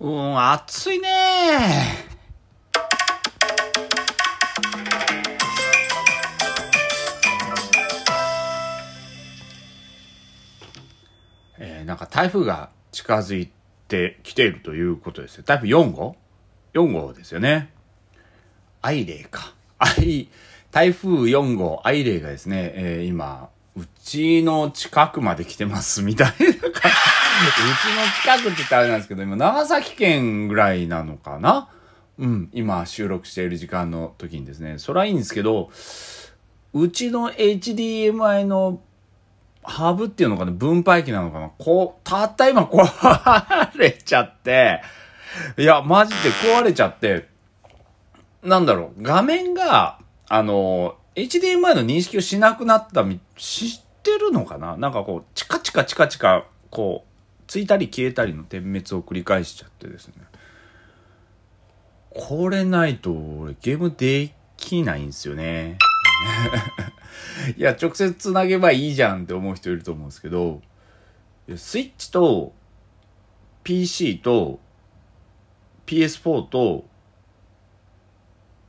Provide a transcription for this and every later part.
うん、暑いねえー、なんか台風が近づいてきているということですよ。台風4号 ?4 号ですよね。アイレイか。アイ、台風4号、アイレイがですね、えー、今、うちの近くまで来てますみたいな感じ。うちの近くって言ったらあれなんですけど、今長崎県ぐらいなのかな？うん、今収録している時間の時にですね、それはいいんですけど、うちの HDMI のハブっていうのかな分配器なのかな？こう、たった今壊れちゃって、いや、マジで壊れちゃって、なんだろう、画面が、あの、HDMI の認識をしなくなったみ、知ってるのかな？なんかこう、チカチカチカチカ、こう、ついたり消えたりの点滅を繰り返しちゃってですね。これないと、俺ゲームできないんですよね。いや、直接つなげばいいじゃんって思う人いると思うんですけど、スイッチと PC と PS4 と、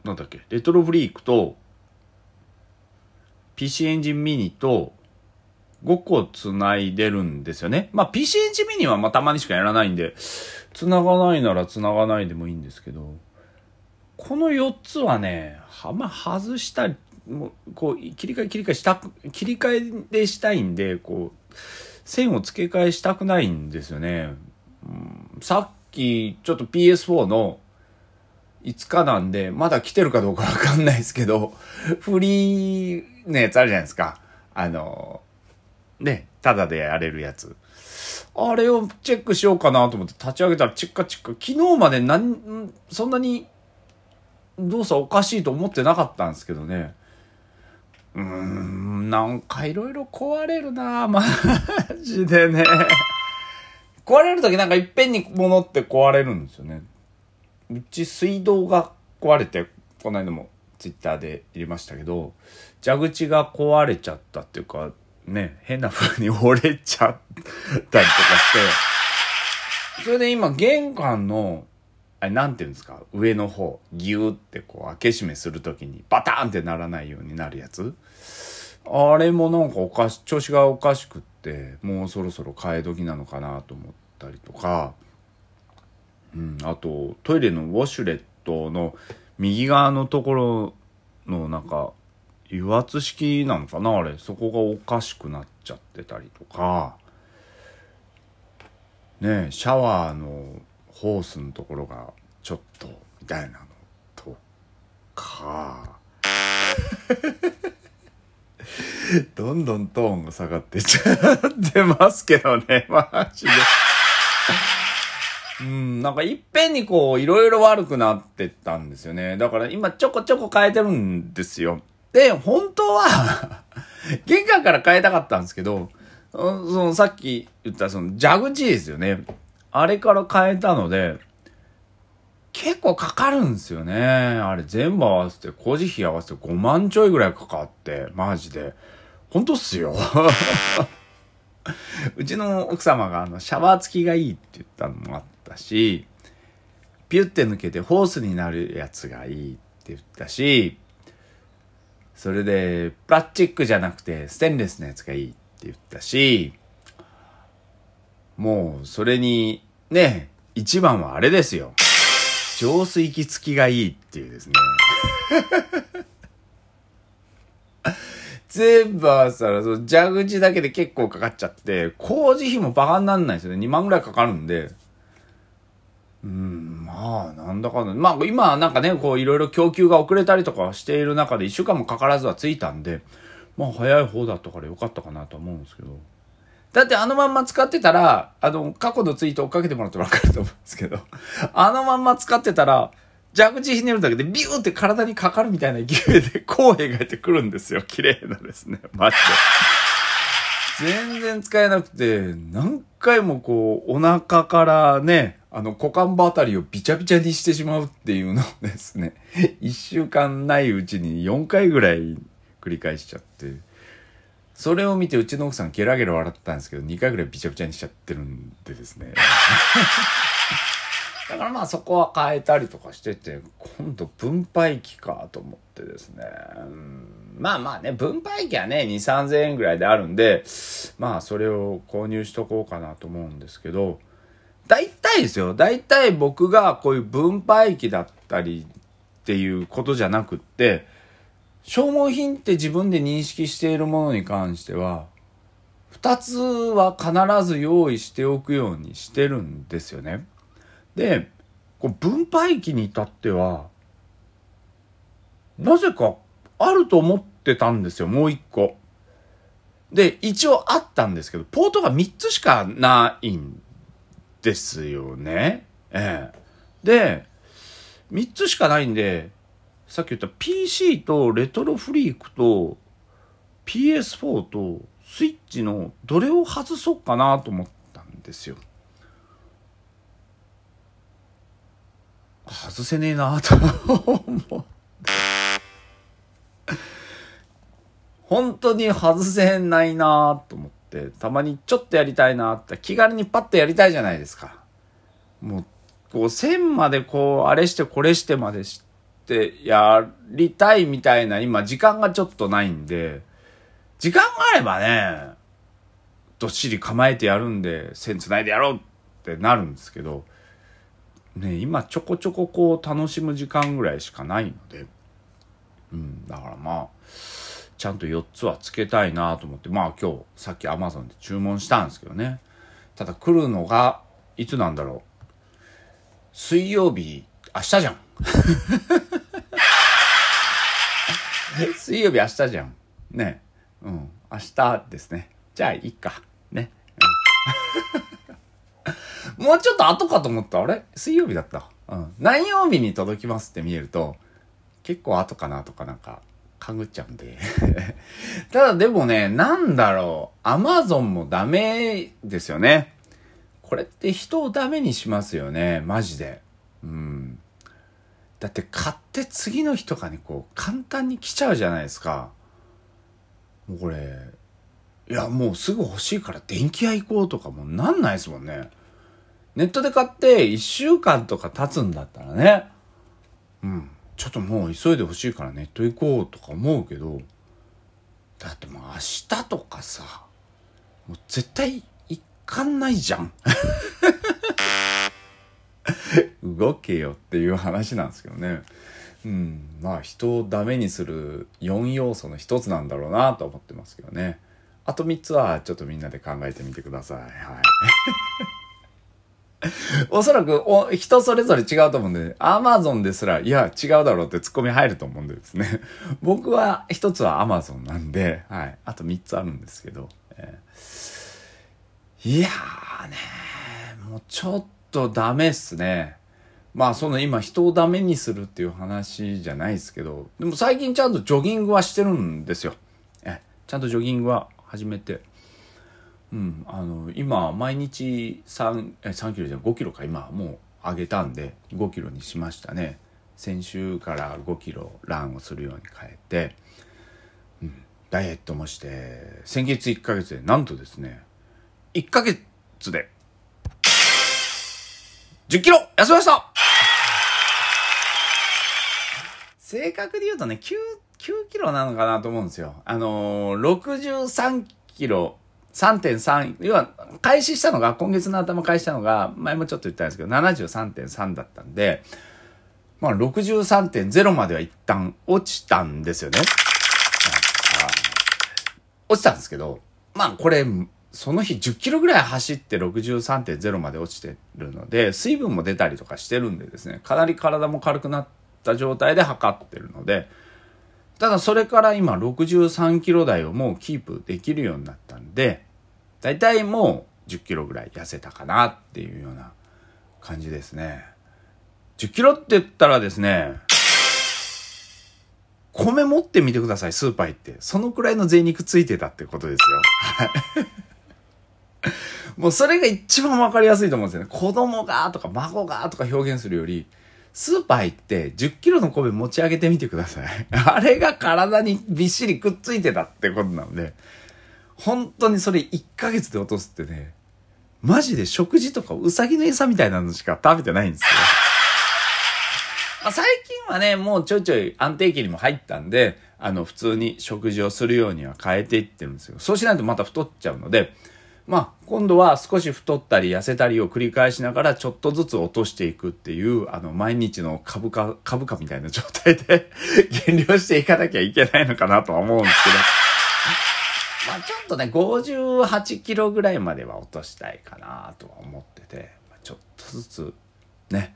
なんだっけ、レトロフリークと PC エンジンミニと5個繋いでるんですよね。まあ PC エンジンミニはまあたまにしかやらないんで、繋がないなら繋がないでもいいんですけど、この4つはね、は、まあ外したり、もうこう切り替え切り替えした切り替えでしたいんでこう線を付け替えしたくないんですよね、うん、さっきちょっと PS4 の5日なんでまだ来てるかどうかわかんないですけどフリーのやつあるじゃないですかあのねただでやれるやつあれをチェックしようかなと思って立ち上げたらチッカチッカ昨日まで何そんなに動作おかしいと思ってなかったんですけどねうーん、なんかいろいろ壊れるな マジでね。壊れるときなんかいっぺんに物って壊れるんですよね。うち水道が壊れて、この間もツイッターで入れましたけど、蛇口が壊れちゃったっていうか、ね、変な風に折れちゃったりとかして、それで今玄関のあれ、なんていうんですか？上の方、ギューってこう、開け閉めするときに、バターンってならないようになるやつ？あれもなんかおかし、調子がおかしくって、もうそろそろ替え時なのかなと思ったりとか、うん、あと、トイレのウォシュレットの右側のところのなんか、油圧式なのかな？あれ、そこがおかしくなっちゃってたりとか、ねシャワーのホースのところがちょっとみたいなのとか どんどんトーンが下がってっちゃってますけどね マジで。うん、なんかいっぺんにこういろいろ悪くなってったんですよね。だから今ちょこちょこ変えてるんですよ。で、本当は 玄関から変えたかったんですけど、そのさっき言ったその蛇口ですよね。あれから変えたので、結構かかるんですよね。あれ全部合わせて、工事費合わせて5万ちょいぐらいかかって、マジで。ほんとっすよ。うちの奥様があのシャワー付きがいいって言ったのもあったし、ピュって抜けてホースになるやつがいいって言ったし、それでプラスチックじゃなくてステンレスのやつがいいって言ったし、もう、それに、ね、一番はあれですよ。浄水器付きがいいっていうですね。全部合わせたら、その蛇口だけで結構かかっちゃって、工事費もバカになんないですよね。2万ぐらいかかるんで。うん、まあ、なんだかんだ。まあ、今なんかね、こう、いろいろ供給が遅れたりとかしている中で、1週間もかからずはついたんで、まあ、早い方だったからよかったかなと思うんですけど。だってあのまんま使ってたら、あの、過去のツイート追っかけてもらってわかると思うんですけど、あのまんま使ってたら、蛇口ひねるだけでビューって体にかかるみたいな勢いでこう描いてくるんですよ。綺麗なですね。マジで。全然使えなくて、何回もこう、お腹からね、あの、股間場あたりをビチャビチャにしてしまうっていうのをですね、一週間ないうちに4回ぐらい繰り返しちゃって、それを見てうちの奥さんゲラゲラ笑ったんですけど、2回ぐらいビチャビチャにしちゃってるんでですね。だからまあそこは変えたりとかしてて、今度分配機かと思ってですね。まあまあね、分配機はね、2、3000円ぐらいであるんで、まあそれを購入しとこうかなと思うんですけど、大体ですよ。大体僕がこういう分配機だったりっていうことじゃなくって、消耗品って自分で認識しているものに関しては、二つは必ず用意しておくようにしてるんですよね。で、こう分配器に至っては、なぜかあると思ってたんですよ、もう一個。で、一応あったんですけど、ポートが3つしかないんですよね。ええ。で、3つしかないんで、さっき言った PC とレトロフリークと PS4 とスイッチのどれを外そうかなと思ったんですよ。外せねえなと思って。本当に外せないなと思って、たまにちょっとやりたいなって気軽にパッとやりたいじゃないですか。もう、こう線までこう、あれしてこれしてまでしてやりたいみたいな今時間がちょっとないんで、時間があればね、どっしり構えてやるんで、線繋いでやろうってなるんですけど、ね、今ちょこちょここう楽しむ時間ぐらいしかないので、うん、だからまあ、ちゃんと4つはつけたいなと思って、まあ今日さっき Amazon で注文したんですけどね。ただ来るのが、いつなんだろう。水曜日、明日じゃん。水曜日明日じゃん。ね。うん。明日ですね。じゃあ、いいか。ね。うん、もうちょっと後かと思った。あれ？水曜日だった。うん。何曜日に届きますって見えると、結構後かなとかなんか、かぐっちゃうんで ただでもね、なんだろう。アマゾンもダメですよね。これって人をダメにしますよね。マジで。うん。だって買って次の日とかにこう簡単に来ちゃうじゃないですか。もうこれ、いやもうすぐ欲しいから電気屋行こうとかもなんないですもんね。ネットで買って1週間とか経つんだったらね。うん。ちょっともう急いで欲しいからネット行こうとか思うけど、だってもう明日とかさ、もう絶対行かんないじゃん。動けよっていう話なんですけどね。うん、まあ人をダメにする4要素の一つなんだろうなと思ってますけどね。あと3つはちょっとみんなで考えてみてください。はい。おそらくお人それぞれ違うと思うんで、アマゾンですら、いや、違うだろうってツッコミ入ると思うんでですね。僕は一つはアマゾンなんで、はい。あと3つあるんですけど。えー、いやーねもうちょっとダメっすね。まあその今人をダメにするっていう話じゃないですけど、でも最近ちゃんとジョギングはしてるんですよ。え、ちゃんとジョギングは始めて。うん、あの、今毎日3、え、3キロじゃ5キロか今もう上げたんで5キロにしましたね。先週から5キロランをするように変えて、うん、ダイエットもして、先月1ヶ月でなんとですね、1ヶ月で10キロ痩せました正確に言うとね、9、9キロなのかなと思うんですよ。あのー、63キロ、3.3、要は、開始したのが、今月の頭開始したのが、前もちょっと言ったんですけど、73.3だったんで、まあ、63.0までは一旦落ちたんですよね。落ちたんですけど、まあ、これ、その日10キロぐらい走って63.0まで落ちてるので、水分も出たりとかしてるんでですね、かなり体も軽くなった状態で測ってるので、ただそれから今63キロ台をもうキープできるようになったんで、だいたいもう10キロぐらい痩せたかなっていうような感じですね。10キロって言ったらですね、米持ってみてください、スーパー行って。そのくらいの贅肉ついてたってことですよ。もうそれが一番わかりやすいと思うんですよね。子供がとか孫がとか表現するより、スーパー行って10キロの米持ち上げてみてください。あれが体にびっしりくっついてたってことなので、本当にそれ1ヶ月で落とすってね、マジで食事とかうさぎの餌みたいなのしか食べてないんですよ。まあ、最近はね、もうちょいちょい安定期にも入ったんで、あの、普通に食事をするようには変えていってるんですよ。そうしないとまた太っちゃうので、まあ、今度は少し太ったり痩せたりを繰り返しながらちょっとずつ落としていくっていう、あの、毎日の株価、株価みたいな状態で 減量していかなきゃいけないのかなとは思うんですけど。とね、58キロぐらいまでは落としたいかなとは思ってて、ちょっとずつね、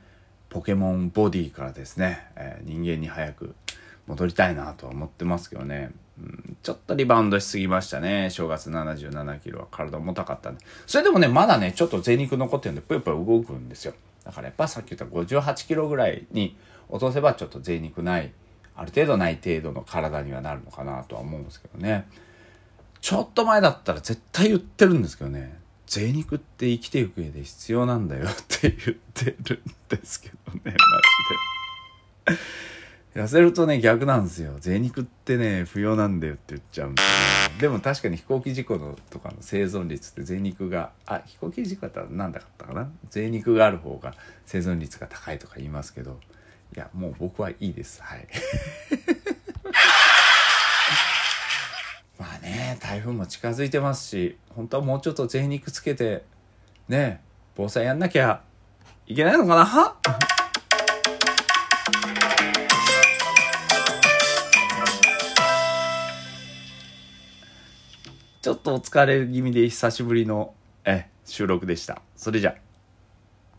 ポケモンボディからですね、えー、人間に早く戻りたいなとは思ってますけどね。うん、ちょっとリバウンドしすぎましたね。正月77キロは体重たかったんで。それでもね、まだね、ちょっと贅肉残ってるんで、ぷよぷよ動くんですよ。だからやっぱさっき言った58キロぐらいに落とせばちょっと贅肉ない、ある程度ない程度の体にはなるのかなとは思うんですけどね。ちょっと前だったら絶対言ってるんですけどね。贅肉って生きていく上で必要なんだよって言ってるんですけどね、マジで。痩せるとね、逆なんですよ。贅肉ってね、不要なんだよって言っちゃうんですよ、ね。でも確かに飛行機事故のとかの生存率って贅肉が、あ、飛行機事故だったら何だったかな？贅肉がある方が生存率が高いとか言いますけど、いや、もう僕はいいです。はい。まあね、台風も近づいてますし、本当はもうちょっと贅肉つけて、ね、防災やんなきゃいけないのかな？ちょっとお疲れ気味で久しぶりのえ収録でした。それじゃ。